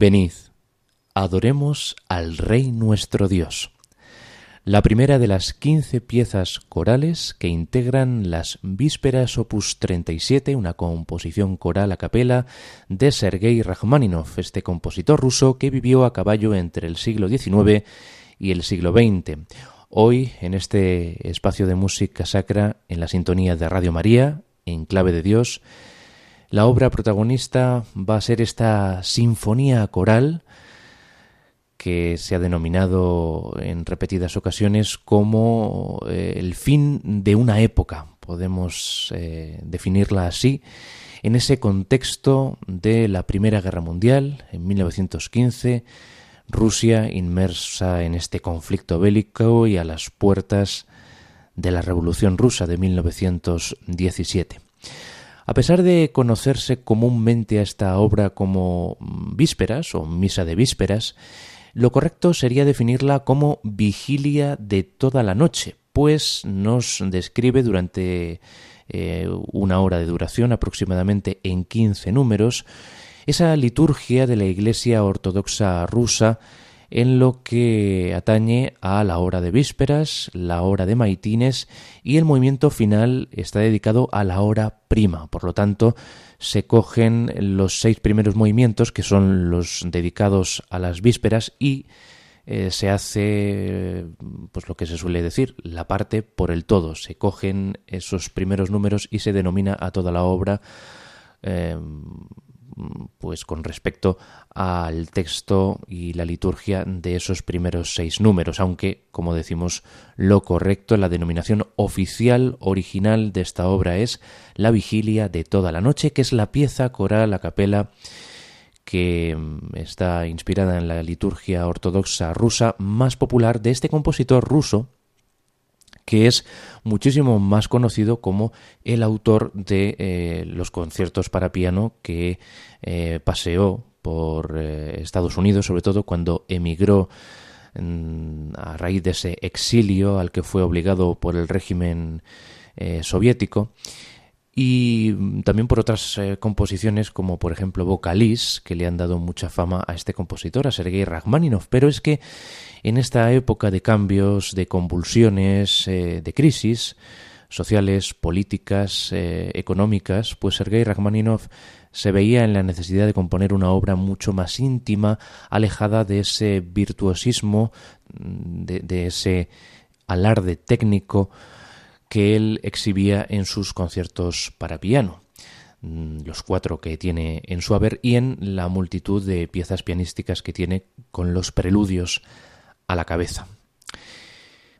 Venid, adoremos al Rey nuestro Dios. La primera de las quince piezas corales que integran las Vísperas Opus 37, una composición coral a capela de Sergei Rachmaninoff, este compositor ruso que vivió a caballo entre el siglo XIX y el siglo XX. Hoy, en este espacio de música sacra, en la sintonía de Radio María, en clave de Dios, la obra protagonista va a ser esta sinfonía coral que se ha denominado en repetidas ocasiones como eh, el fin de una época, podemos eh, definirla así, en ese contexto de la Primera Guerra Mundial, en 1915, Rusia inmersa en este conflicto bélico y a las puertas de la Revolución Rusa de 1917. A pesar de conocerse comúnmente a esta obra como vísperas o misa de vísperas, lo correcto sería definirla como vigilia de toda la noche, pues nos describe durante eh, una hora de duración, aproximadamente en 15 números, esa liturgia de la Iglesia Ortodoxa rusa en lo que atañe a la hora de vísperas, la hora de maitines y el movimiento final está dedicado a la hora prima. Por lo tanto, se cogen los seis primeros movimientos que son los dedicados a las vísperas y eh, se hace pues lo que se suele decir la parte por el todo se cogen esos primeros números y se denomina a toda la obra eh, pues con respecto al texto y la liturgia de esos primeros seis números, aunque, como decimos, lo correcto, la denominación oficial original de esta obra es La Vigilia de toda la noche, que es la pieza coral a capela que mm, está inspirada en la liturgia ortodoxa rusa más popular de este compositor ruso, que es muchísimo más conocido como el autor de eh, los conciertos para piano que eh, paseó por eh, Estados Unidos, sobre todo cuando emigró mm, a raíz de ese exilio al que fue obligado por el régimen soviético y también por otras composiciones como por ejemplo Vocalis, que le han dado mucha fama a este compositor, a Sergei Rachmaninoff, pero es que en esta época de cambios, de convulsiones, eh, de crisis sociales, políticas, eh, económicas, pues Sergei Rachmaninoff se veía en la necesidad de componer una obra mucho más íntima, alejada de ese virtuosismo, mm, de ese alarde técnico que él exhibía en sus conciertos para piano. mm, los cuatro que tiene en su haber y en la multitud de piezas pianísticas que tiene con los preludios a la cabeza.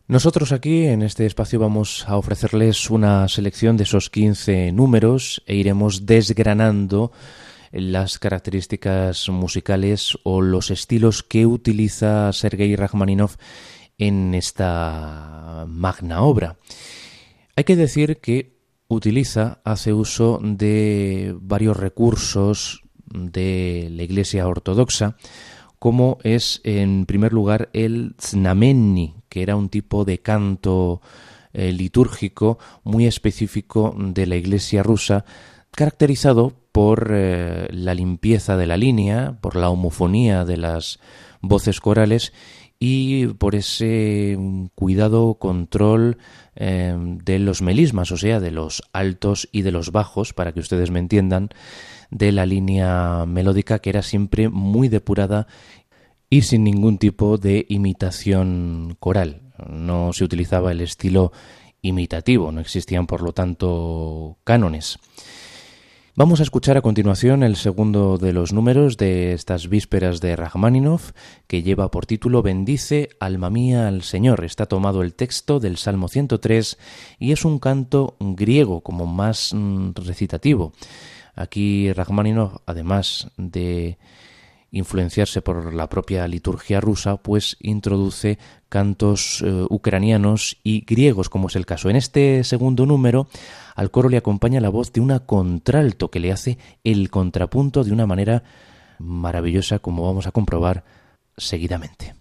Nosotros aquí en este espacio vamos a ofrecerles una selección de esos 15 números e iremos desgranando las características musicales o los estilos que utiliza Sergei Rachmaninoff en esta magna obra. Hay que decir que utiliza, hace uso de varios recursos de la Iglesia Ortodoxa, como es en primer lugar el znamenny, que era un tipo de canto eh, litúrgico muy específico de la Iglesia rusa, caracterizado por eh, la limpieza de la línea, por la homofonía de las voces corales y por ese mm, cuidado, control eh, de los melismas, o sea, de los altos y de los bajos, para que ustedes me entiendan, de la línea melódica que era siempre muy depurada y sin ningún tipo de imitación coral. No se utilizaba el estilo imitativo, no existían por lo tanto cánones. Vamos a escuchar a continuación el segundo de los números de estas vísperas de Rachmaninoff, que lleva por título Bendice, alma mía, al Señor. Está tomado el texto del Salmo 103 y es un canto griego como más mm, recitativo. Aquí Rachmaninoff, además de influenciarse por la propia liturgia rusa, pues introduce cantos eh, ucranianos y griegos, como es el caso. En este segundo número, al coro le acompaña la voz de una contralto que le hace el contrapunto de una manera maravillosa, como vamos a comprobar seguidamente.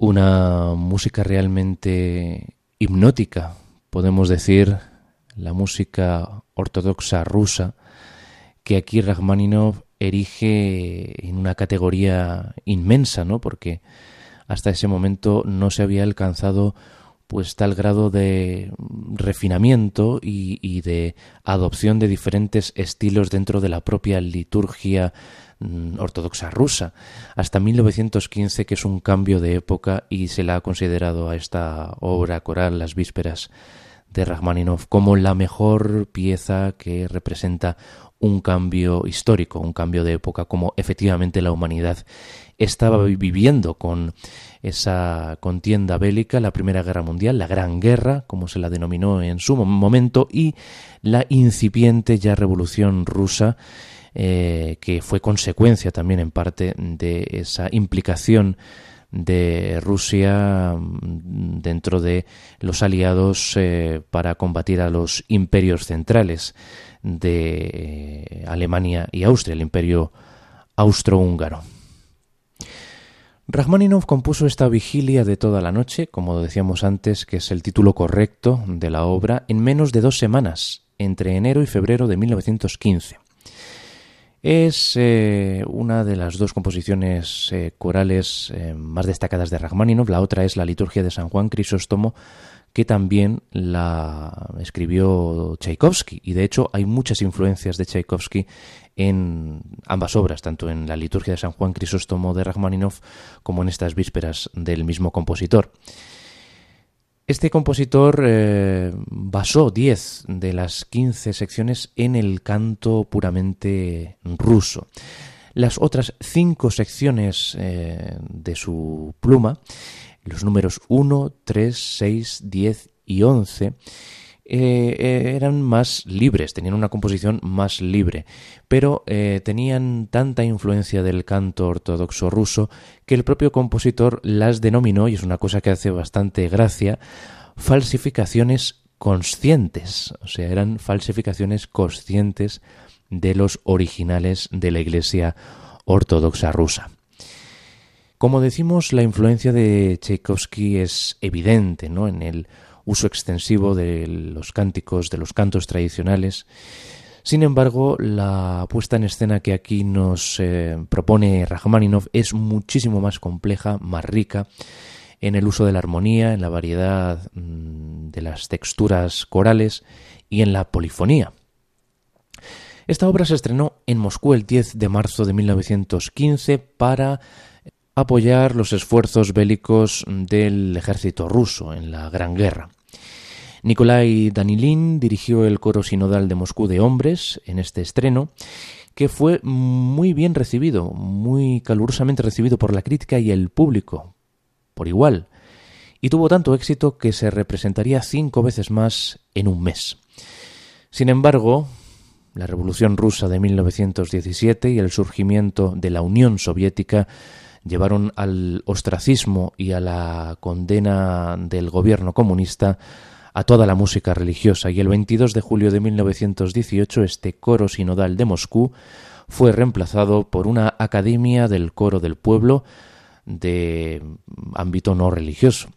Una música realmente hipnótica, podemos decir, la música ortodoxa rusa, que aquí Rachmaninoff erige en una categoría inmensa, ¿no? Porque hasta ese momento no se había alcanzado pues tal grado de refinamiento y, y, de adopción de diferentes estilos dentro de la propia liturgia ortodoxa rusa, hasta 1915 que es un cambio de época y se la ha considerado a esta obra coral, Las Vísperas de Rachmaninoff, como la mejor pieza que representa un cambio histórico, un cambio de época, como efectivamente la humanidad estaba viviendo con esa contienda bélica, la Primera Guerra Mundial, la Gran Guerra, como se la denominó en su momento, y la incipiente ya Revolución Rusa, eh, que fue consecuencia también en parte de esa implicación de Rusia mm, dentro de los aliados eh, para combatir a los imperios centrales de eh, Alemania y Austria, el imperio austrohúngaro. Rachmaninoff compuso esta vigilia de toda la noche, como decíamos antes, que es el título correcto de la obra, en menos de dos semanas, entre enero y febrero de 1915. Es eh, una de las dos composiciones eh, corales eh, más destacadas de Rachmaninoff. La otra es la liturgia de San Juan Crisóstomo, que también la escribió Tchaikovsky. Y de hecho hay muchas influencias de Tchaikovsky en ambas obras, tanto en la liturgia de San Juan Crisóstomo de Rachmaninoff como en estas vísperas del mismo compositor. Este compositor eh, basó 10 de las 15 secciones en el canto puramente ruso. Las otras cinco secciones eh, de su pluma, los números 1, 3, 6, 10 y 11, eh, eran más libres, tenían una composición más libre, pero tenían tanta influencia del canto ortodoxo ruso que el propio compositor las denominó, y es una cosa que hace bastante gracia, falsificaciones conscientes, o sea, eran falsificaciones conscientes de los originales de la Iglesia Ortodoxa rusa. Como decimos, la influencia de Tchaikovsky es evidente ¿no? en el uso extensivo de los cánticos, de los cantos tradicionales, sin embargo, la puesta en escena que aquí nos eh, propone Rachmaninoff es muchísimo más compleja, más rica, en el uso de la armonía, en la variedad mm, de las texturas corales y en la polifonía. Esta obra se estrenó en Moscú el 10 de marzo de 1915 para apoyar los esfuerzos bélicos del ejército ruso en la Gran Guerra. Nikolai Danilin dirigió el coro sinodal de Moscú de hombres en este estreno, que fue muy bien recibido, muy calurosamente recibido por la crítica y el público, por igual, y tuvo tanto éxito que se representaría cinco veces más en un mes. Sin embargo, la Revolución rusa de 1917 y el surgimiento de la Unión Soviética llevaron al ostracismo y a la condena del gobierno comunista a toda la música religiosa y el 22 de julio de 1918 este coro sinodal de Moscú fue reemplazado por una Academia del Coro del Pueblo de ámbito no religioso.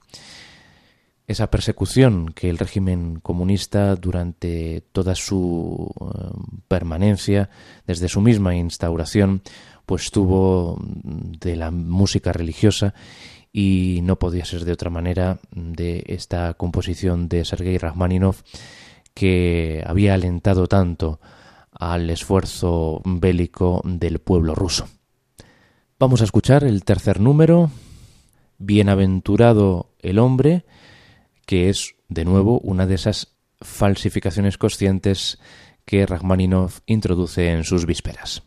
Esa persecución que el régimen comunista durante toda su eh, permanencia, desde su misma instauración, pues tuvo de la música religiosa y no podía ser de otra manera de esta composición de Sergei Rachmaninoff que había alentado tanto al esfuerzo bélico del pueblo ruso. Vamos a escuchar el tercer número, Bienaventurado el hombre, que es, de nuevo, una de esas falsificaciones conscientes que Rachmaninoff introduce en sus vísperas.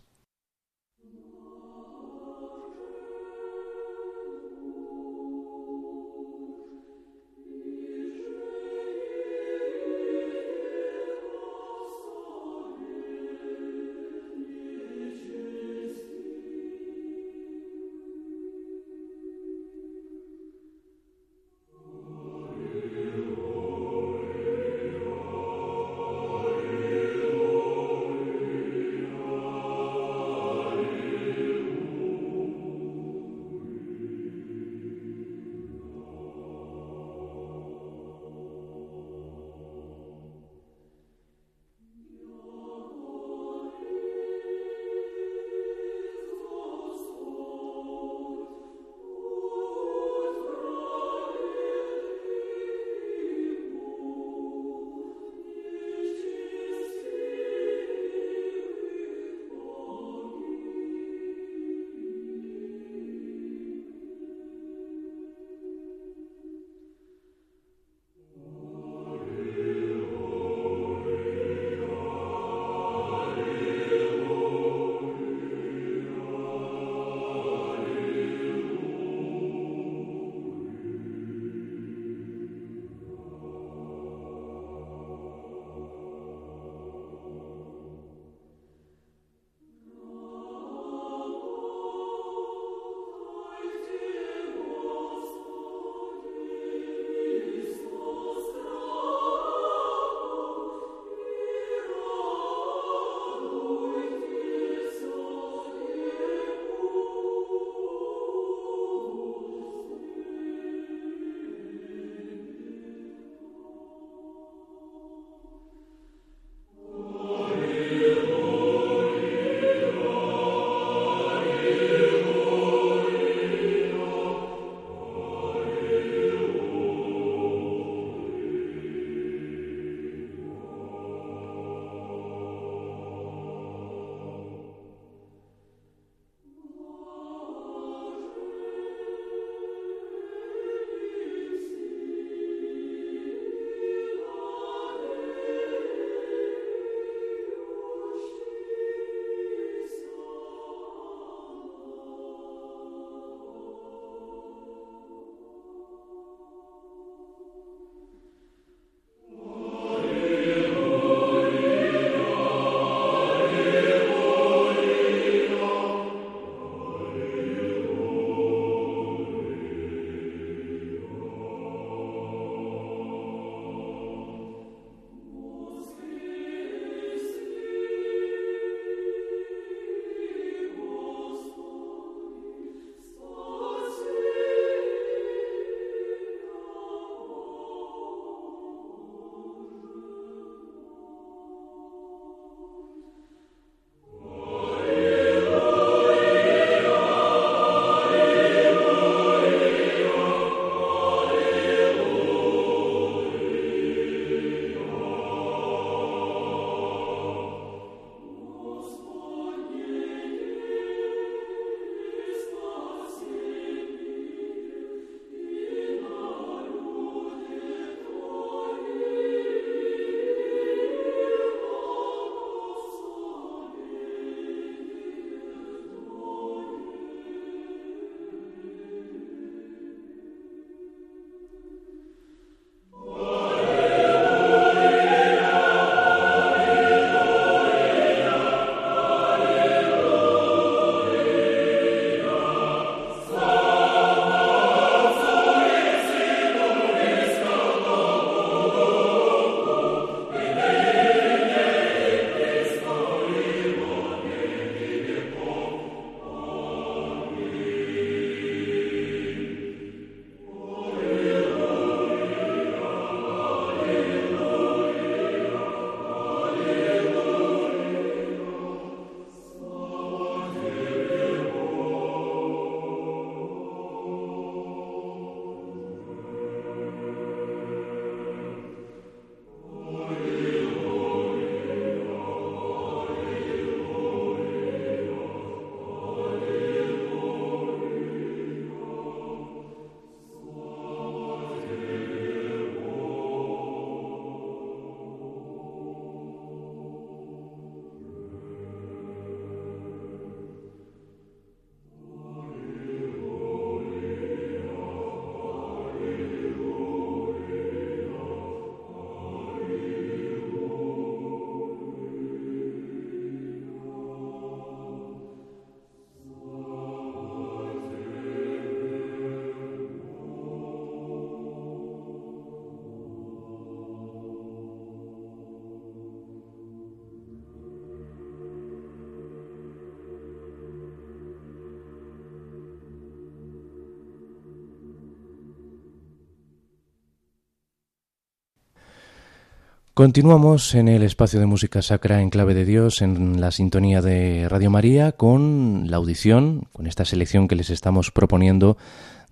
Continuamos en el espacio de música sacra en clave de Dios, en la sintonía de Radio María, con la audición, con esta selección que les estamos proponiendo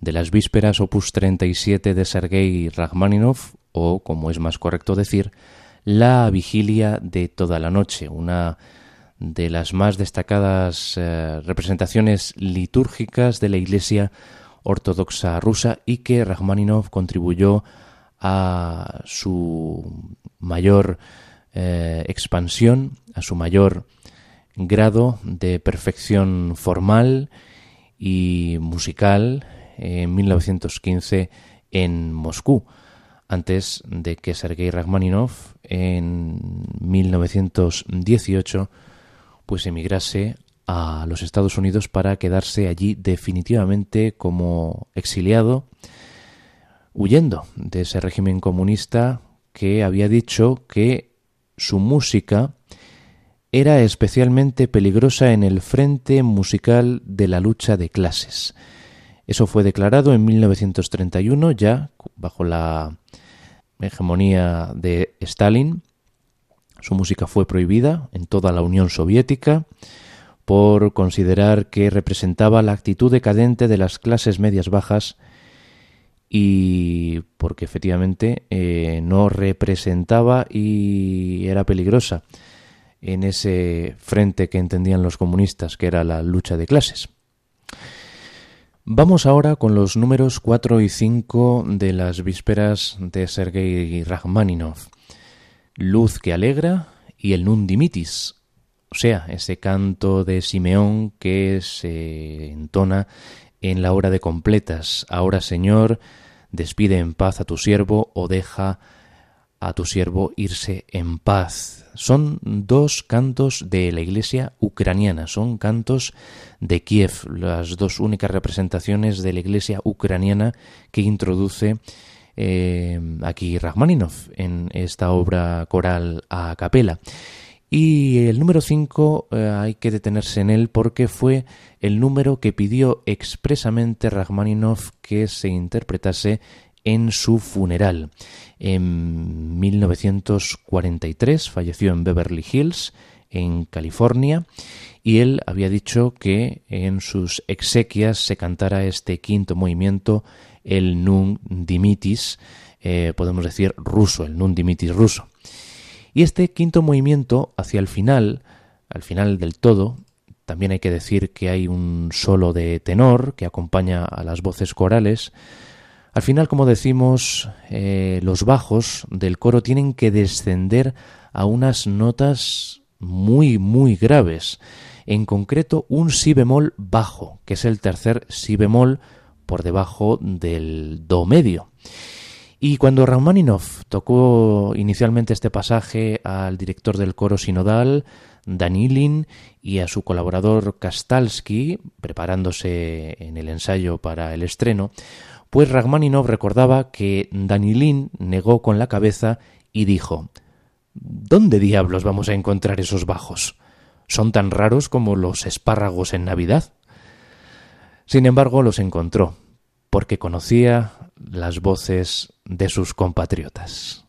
de las vísperas opus 37 de Sergei Rachmaninoff, o como es más correcto decir, la vigilia de toda la noche, una de las más destacadas eh, representaciones litúrgicas de la Iglesia Ortodoxa rusa y que Rachmaninoff contribuyó a su mayor eh, expansión, a su mayor grado de perfección formal y musical en 1915 en Moscú, antes de que Sergei Rachmaninoff en 1918 pues emigrase a los Estados Unidos para quedarse allí definitivamente como exiliado huyendo de ese régimen comunista que había dicho que su música era especialmente peligrosa en el frente musical de la lucha de clases. Eso fue declarado en 1931 ya bajo la hegemonía de Stalin. Su música fue prohibida en toda la Unión Soviética por considerar que representaba la actitud decadente de las clases medias bajas y porque efectivamente eh, no representaba y era peligrosa en ese frente que entendían los comunistas, que era la lucha de clases. Vamos ahora con los números 4 y 5 de las vísperas de Sergei Rachmaninoff. Luz que alegra y el Nundimitis, o sea, ese canto de Simeón que se entona en la hora de completas. Ahora, Señor, despide en paz a tu siervo o deja a tu siervo irse en paz. Son dos cantos de la iglesia ucraniana, son cantos de Kiev, las dos únicas representaciones de la iglesia ucraniana que introduce eh, aquí Rachmaninoff en esta obra coral a capela. Y el número 5 eh, hay que detenerse en él porque fue el número que pidió expresamente Rachmaninoff que se interpretase en su funeral. En 1943 falleció en Beverly Hills, en California, y él había dicho que en sus exequias se cantara este quinto movimiento, el Nun Dimitis, eh, podemos decir ruso, el Nun Dimitis ruso. Y este quinto movimiento, hacia el final, al final del todo, también hay que decir que hay un solo de tenor que acompaña a las voces corales. Al final, como decimos, eh, los bajos del coro tienen que descender a unas notas muy, muy graves. En concreto, un si bemol bajo, que es el tercer si bemol por debajo del do medio. Y cuando Raumaninov tocó inicialmente este pasaje al director del coro sinodal, Danilin, y a su colaborador Kastalski, preparándose en el ensayo para el estreno, pues Rachmaninov recordaba que Danilin negó con la cabeza y dijo ¿Dónde diablos vamos a encontrar esos bajos? ¿Son tan raros como los espárragos en Navidad? Sin embargo, los encontró, porque conocía las voces de sus compatriotas.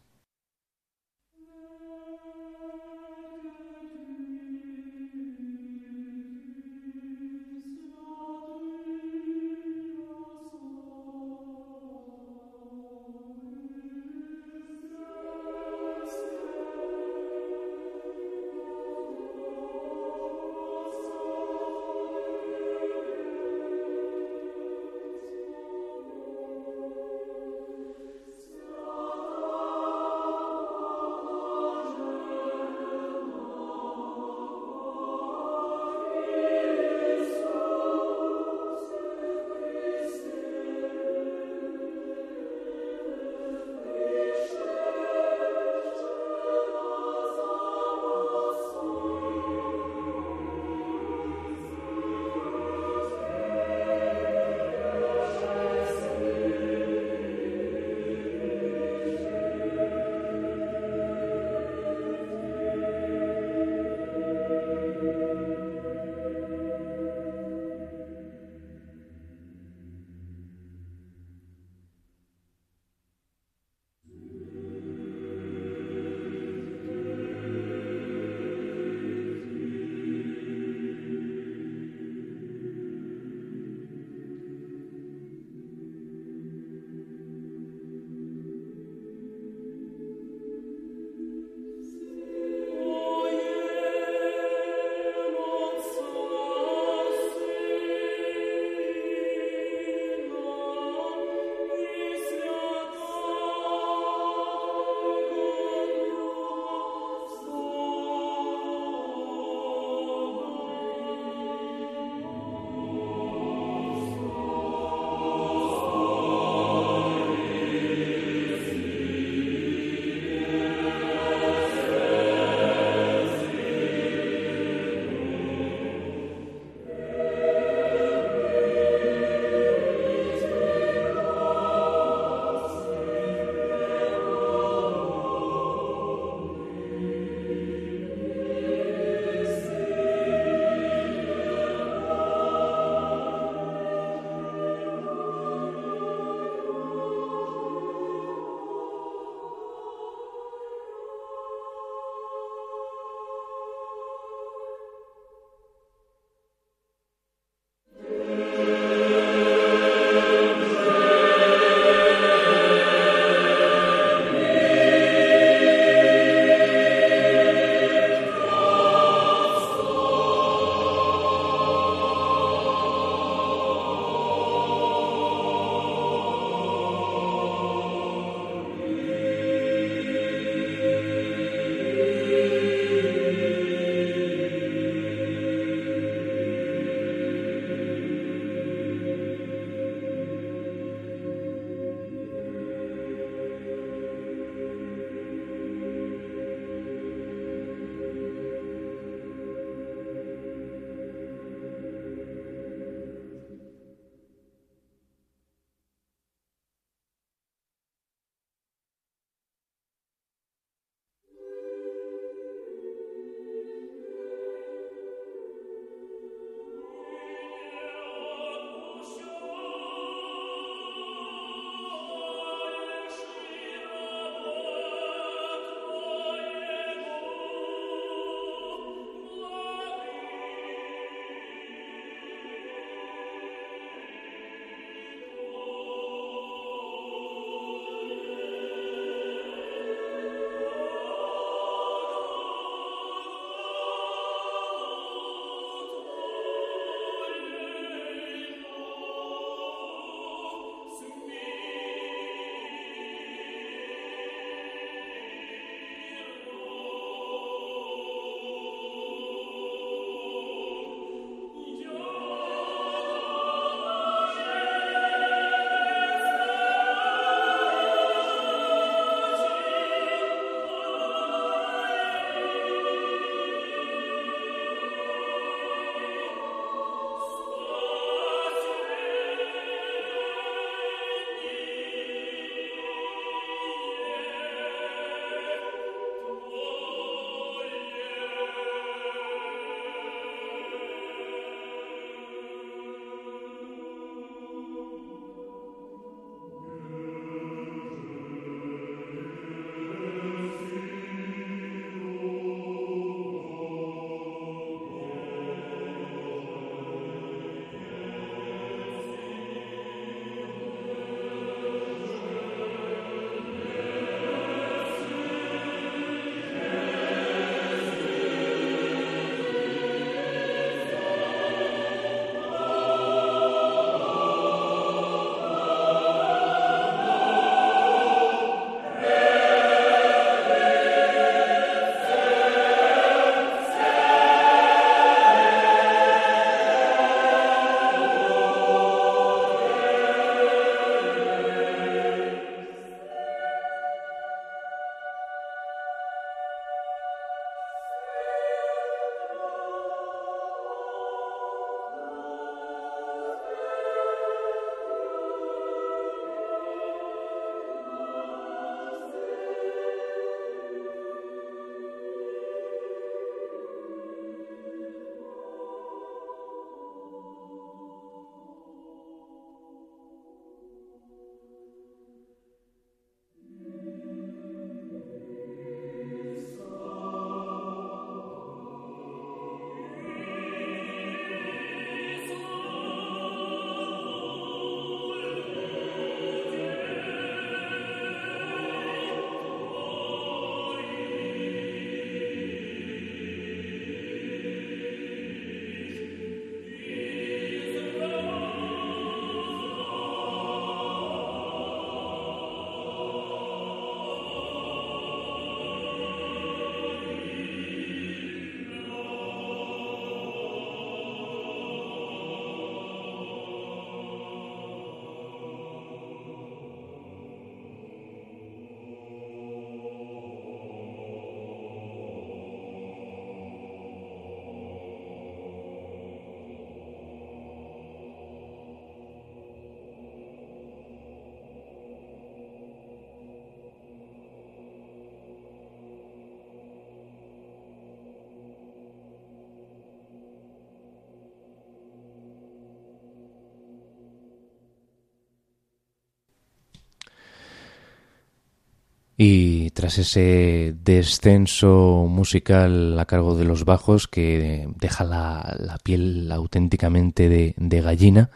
Y tras ese descenso musical a cargo de los bajos que deja la, piel auténticamente de, gallina,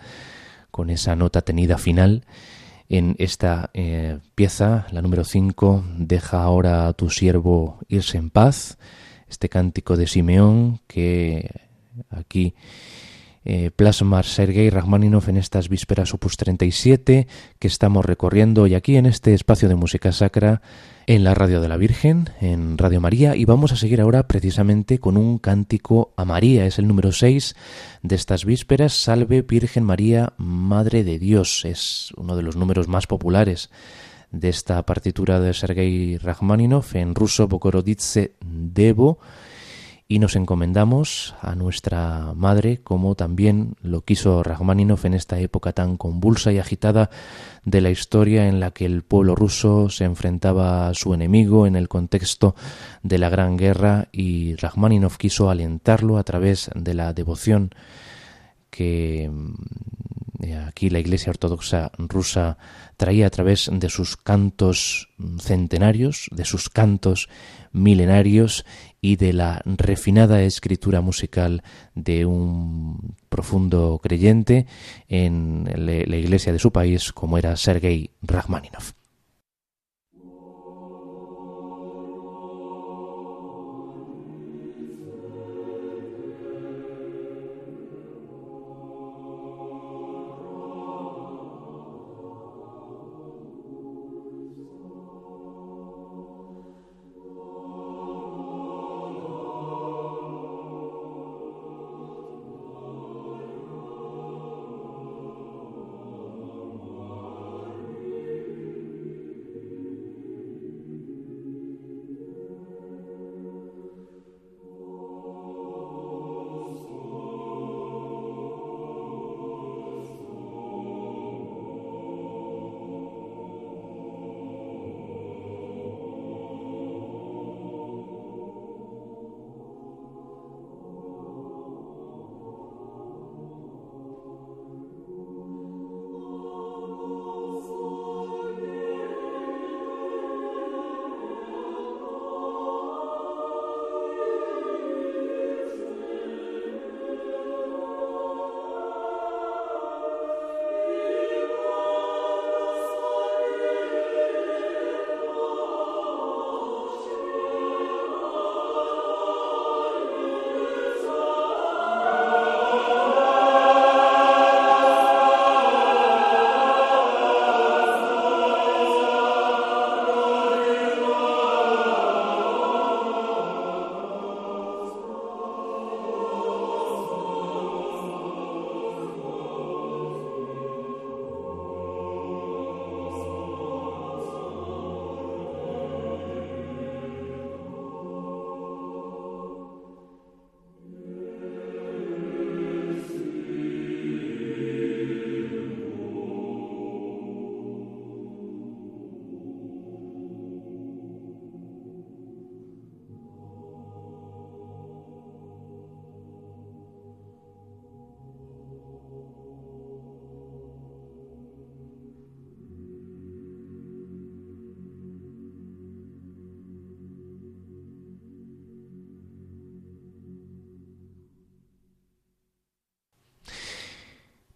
con esa nota tenida final, en esta eh, pieza, la número 5, deja ahora a tu siervo irse en paz, este cántico de Simeón que aquí eh, plasmar Sergei Rachmaninov en estas vísperas opus 37 que estamos recorriendo hoy aquí en este espacio de música sacra en la Radio de la Virgen, en Radio María, y vamos a seguir ahora precisamente con un cántico a María, es el número 6 de estas vísperas, Salve Virgen María, Madre de Dios, es uno de los números más populares de esta partitura de Sergei Rachmaninov en ruso Bokoroditse Devo, y nos encomendamos a nuestra madre, como también lo quiso Rachmaninoff en esta época tan convulsa y agitada de la historia en la que el pueblo ruso se enfrentaba a su enemigo en el contexto de la Gran Guerra y Rachmaninoff quiso alentarlo a través de la devoción que mm, aquí la Iglesia Ortodoxa rusa traía a través de sus cantos centenarios, de sus cantos milenarios y de la refinada escritura musical de un profundo creyente en la iglesia de su país como era Sergei Rachmaninov.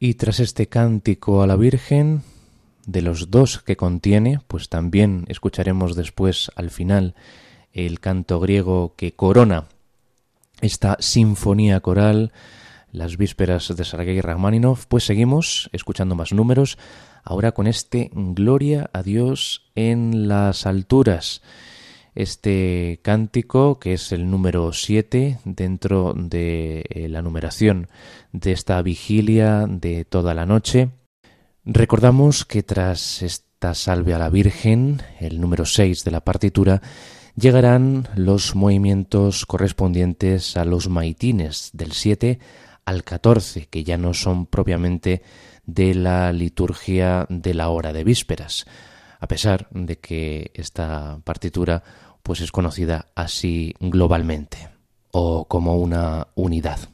Y tras este cántico a la Virgen, de los dos que contiene, pues también escucharemos después al final el canto griego que corona esta sinfonía coral, las vísperas de Sergei Rachmaninoff, pues seguimos escuchando más números, ahora con este Gloria a Dios en las alturas este cántico, que es el número 7 dentro de eh, la numeración de esta vigilia de toda la noche. Recordamos que tras esta salve a la Virgen, el número 6 de la partitura, llegarán los movimientos correspondientes a los maitines del 7 al 14, que ya no son propiamente de la liturgia de la hora de vísperas, a pesar de que esta partitura pues es conocida así globalmente o como una unidad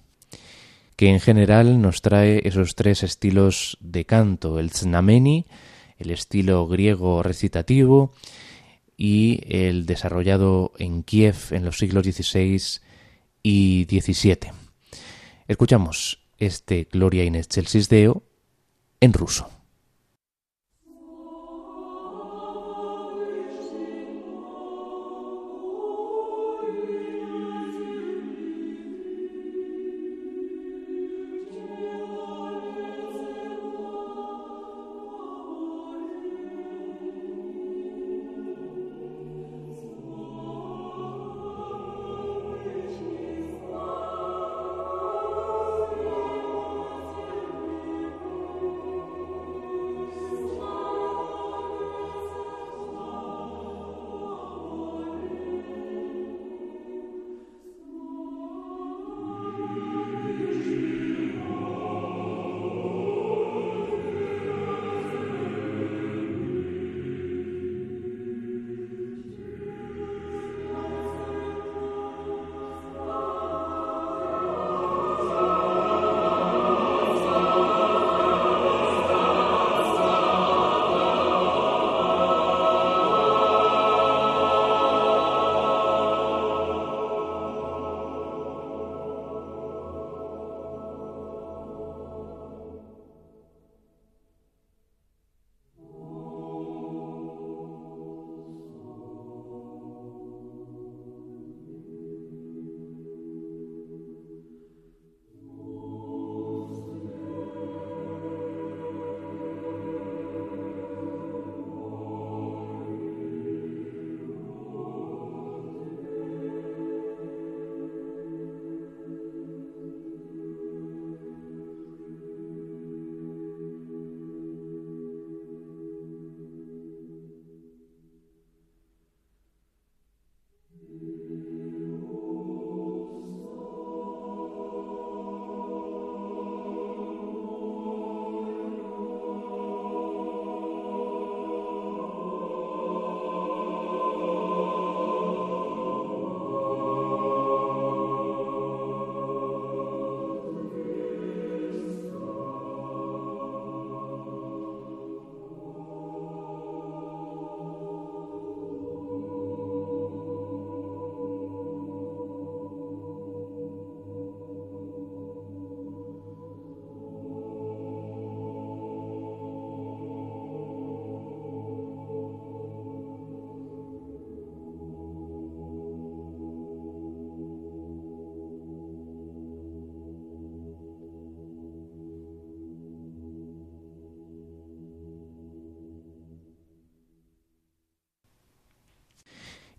que en general nos trae esos tres estilos de canto, el znameni, el estilo griego recitativo, y el desarrollado en Kiev en los siglos XVI y XVII. Escuchamos este Gloria in excelsis Deo en ruso.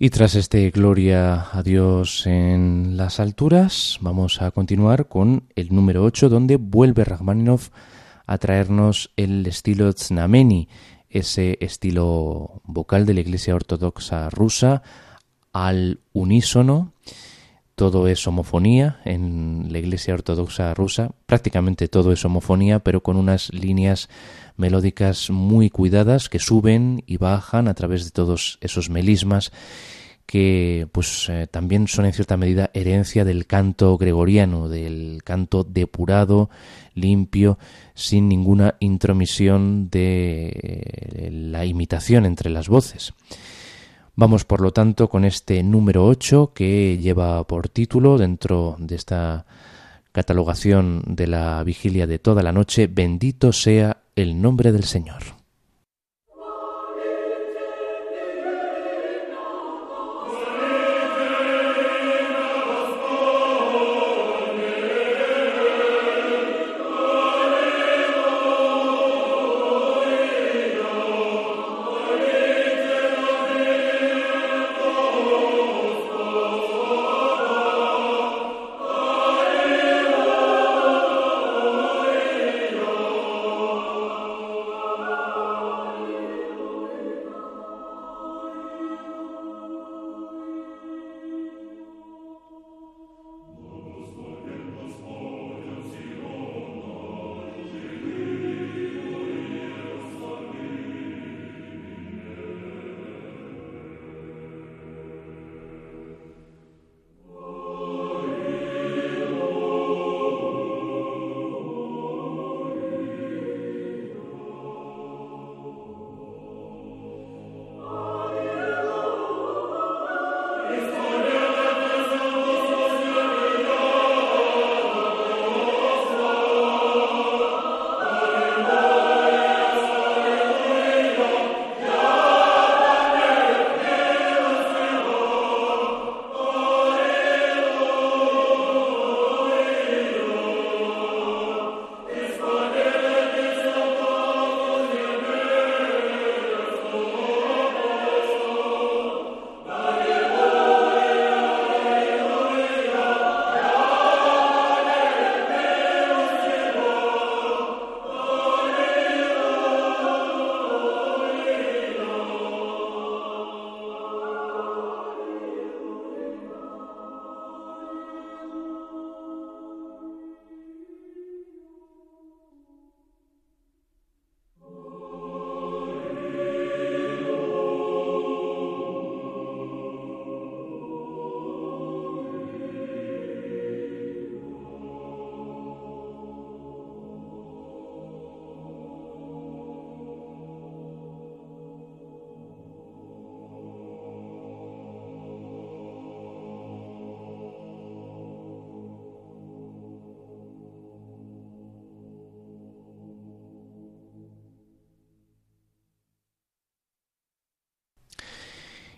Y tras este Gloria a Dios en las alturas, vamos a continuar con el número 8, donde vuelve Rachmaninoff a traernos el estilo Znameni, ese estilo vocal de la Iglesia Ortodoxa rusa, al unísono. Todo es homofonía en la Iglesia Ortodoxa rusa, prácticamente todo es homofonía, pero con unas líneas melódicas muy cuidadas que suben y bajan a través de todos esos melismas que pues eh, también son en cierta medida herencia del canto gregoriano, del canto depurado, limpio, sin ninguna intromisión de eh, la imitación entre las voces. Vamos por lo tanto con este número 8 que lleva por título dentro de esta catalogación de la vigilia de toda la noche, bendito sea el nombre del Señor.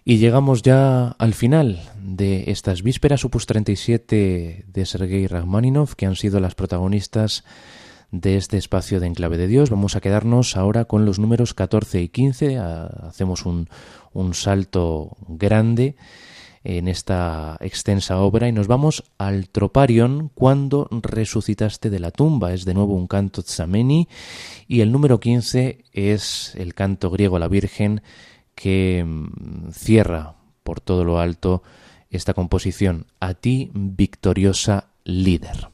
Y llegamos ya al final de estas vísperas opus 37 de Sergei Rachmaninov, que han sido las protagonistas de este espacio de Enclave de Dios. Vamos a quedarnos ahora con los números 14 y 15. Hacemos un, un salto grande en esta extensa obra y nos vamos al Troparion cuando resucitaste de la tumba. Es de nuevo un canto tzameni y el número 15 es el canto griego a la Virgen que mm, cierra por todo lo alto esta composición. A ti, victoriosa líder.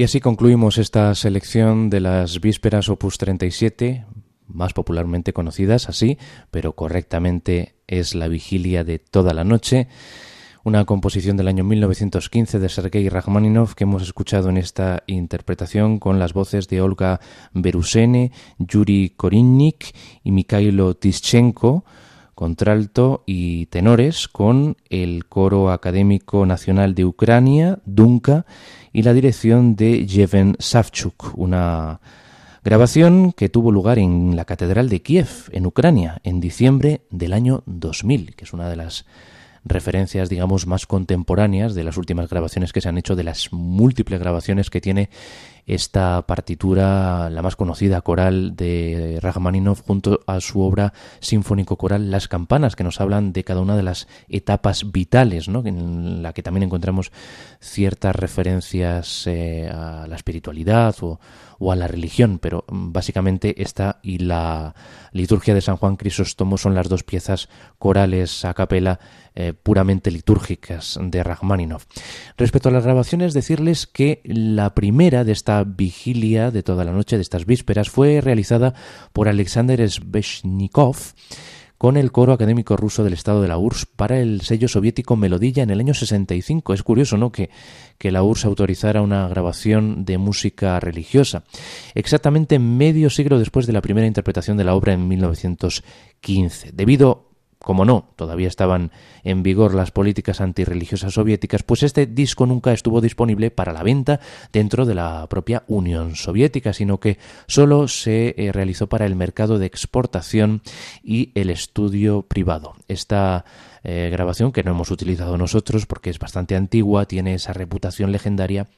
Y así concluimos esta selección de las vísperas opus 37, más popularmente conocidas así, pero correctamente es la vigilia de toda la noche, una composición del año 1915 de Sergei Rachmaninov que hemos escuchado en esta interpretación con las voces de Olga Berusene, Yuri Korinnik y Mikhailo Tischenko, contralto y tenores con el Coro Académico Nacional de Ucrania, Dunka, y la dirección de Jeven Savchuk, una grabación que tuvo lugar en la Catedral de Kiev, en Ucrania, en diciembre del año 2000, que es una de las referencias, digamos, más contemporáneas de las últimas grabaciones que se han hecho, de las múltiples grabaciones que tiene esta partitura, la más conocida coral de Rachmaninoff, junto a su obra sinfónico coral Las Campanas, que nos hablan de cada una de las etapas vitales, ¿no? en la que también encontramos ciertas referencias eh, a la espiritualidad o, o a la religión, pero básicamente esta y la liturgia de San Juan Crisóstomo son las dos piezas corales a capela eh, puramente litúrgicas de Rachmaninoff. Respecto a las grabaciones, decirles que la primera de esta vigilia de toda la noche, de estas vísperas, fue realizada por Alexander Sveshnikov, con el coro académico ruso del estado de la URSS para el sello soviético Melodilla en el año 65. Es curioso, ¿no?, que, que la URSS autorizara una grabación de música religiosa. Exactamente medio siglo después de la primera interpretación de la obra en 1915. Debido como no, todavía estaban en vigor las políticas antirreligiosas soviéticas, pues este disco nunca estuvo disponible para la venta dentro de la propia Unión Soviética, sino que solo se eh, realizó para el mercado de exportación y el estudio privado. Esta eh, grabación, que no hemos utilizado nosotros porque es bastante antigua, tiene esa reputación legendaria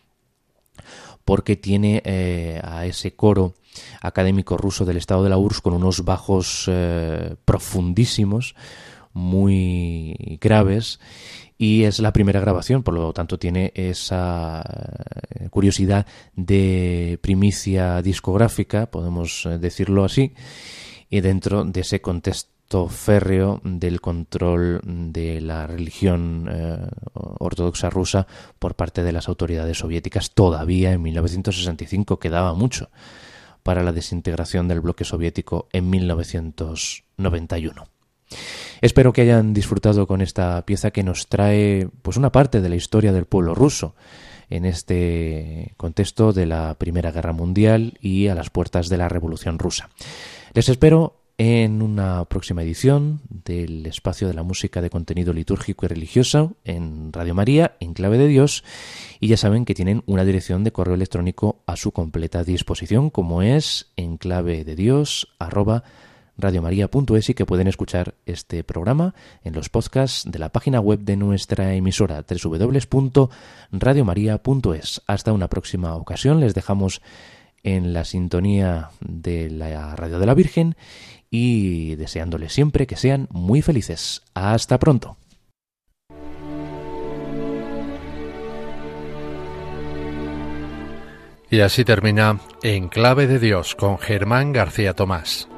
porque tiene eh, a ese coro académico ruso del estado de la URSS con unos bajos eh, profundísimos, muy graves, y es la primera grabación, por lo tanto tiene esa eh, curiosidad de primicia discográfica, podemos decirlo así, y dentro de ese contexto férreo del control de la religión eh, ortodoxa rusa por parte de las autoridades soviéticas todavía en 1965 quedaba mucho para la desintegración del bloque soviético en 1991. Espero que hayan disfrutado con esta pieza que nos trae pues una parte de la historia del pueblo ruso en este contexto de la Primera Guerra Mundial y a las puertas de la Revolución Rusa. Les espero en una próxima edición del espacio de la música de contenido litúrgico y religioso en Radio María, en clave de Dios, y ya saben que tienen una dirección de correo electrónico a su completa disposición, como es en clave de Dios radiomaria.es y que pueden escuchar este programa en los podcasts de la página web de nuestra emisora www.radiomaria.es. Hasta una próxima ocasión les dejamos en la sintonía de la Radio de la Virgen y deseándoles siempre que sean muy felices. Hasta pronto. Y así termina En Clave de Dios con Germán García Tomás.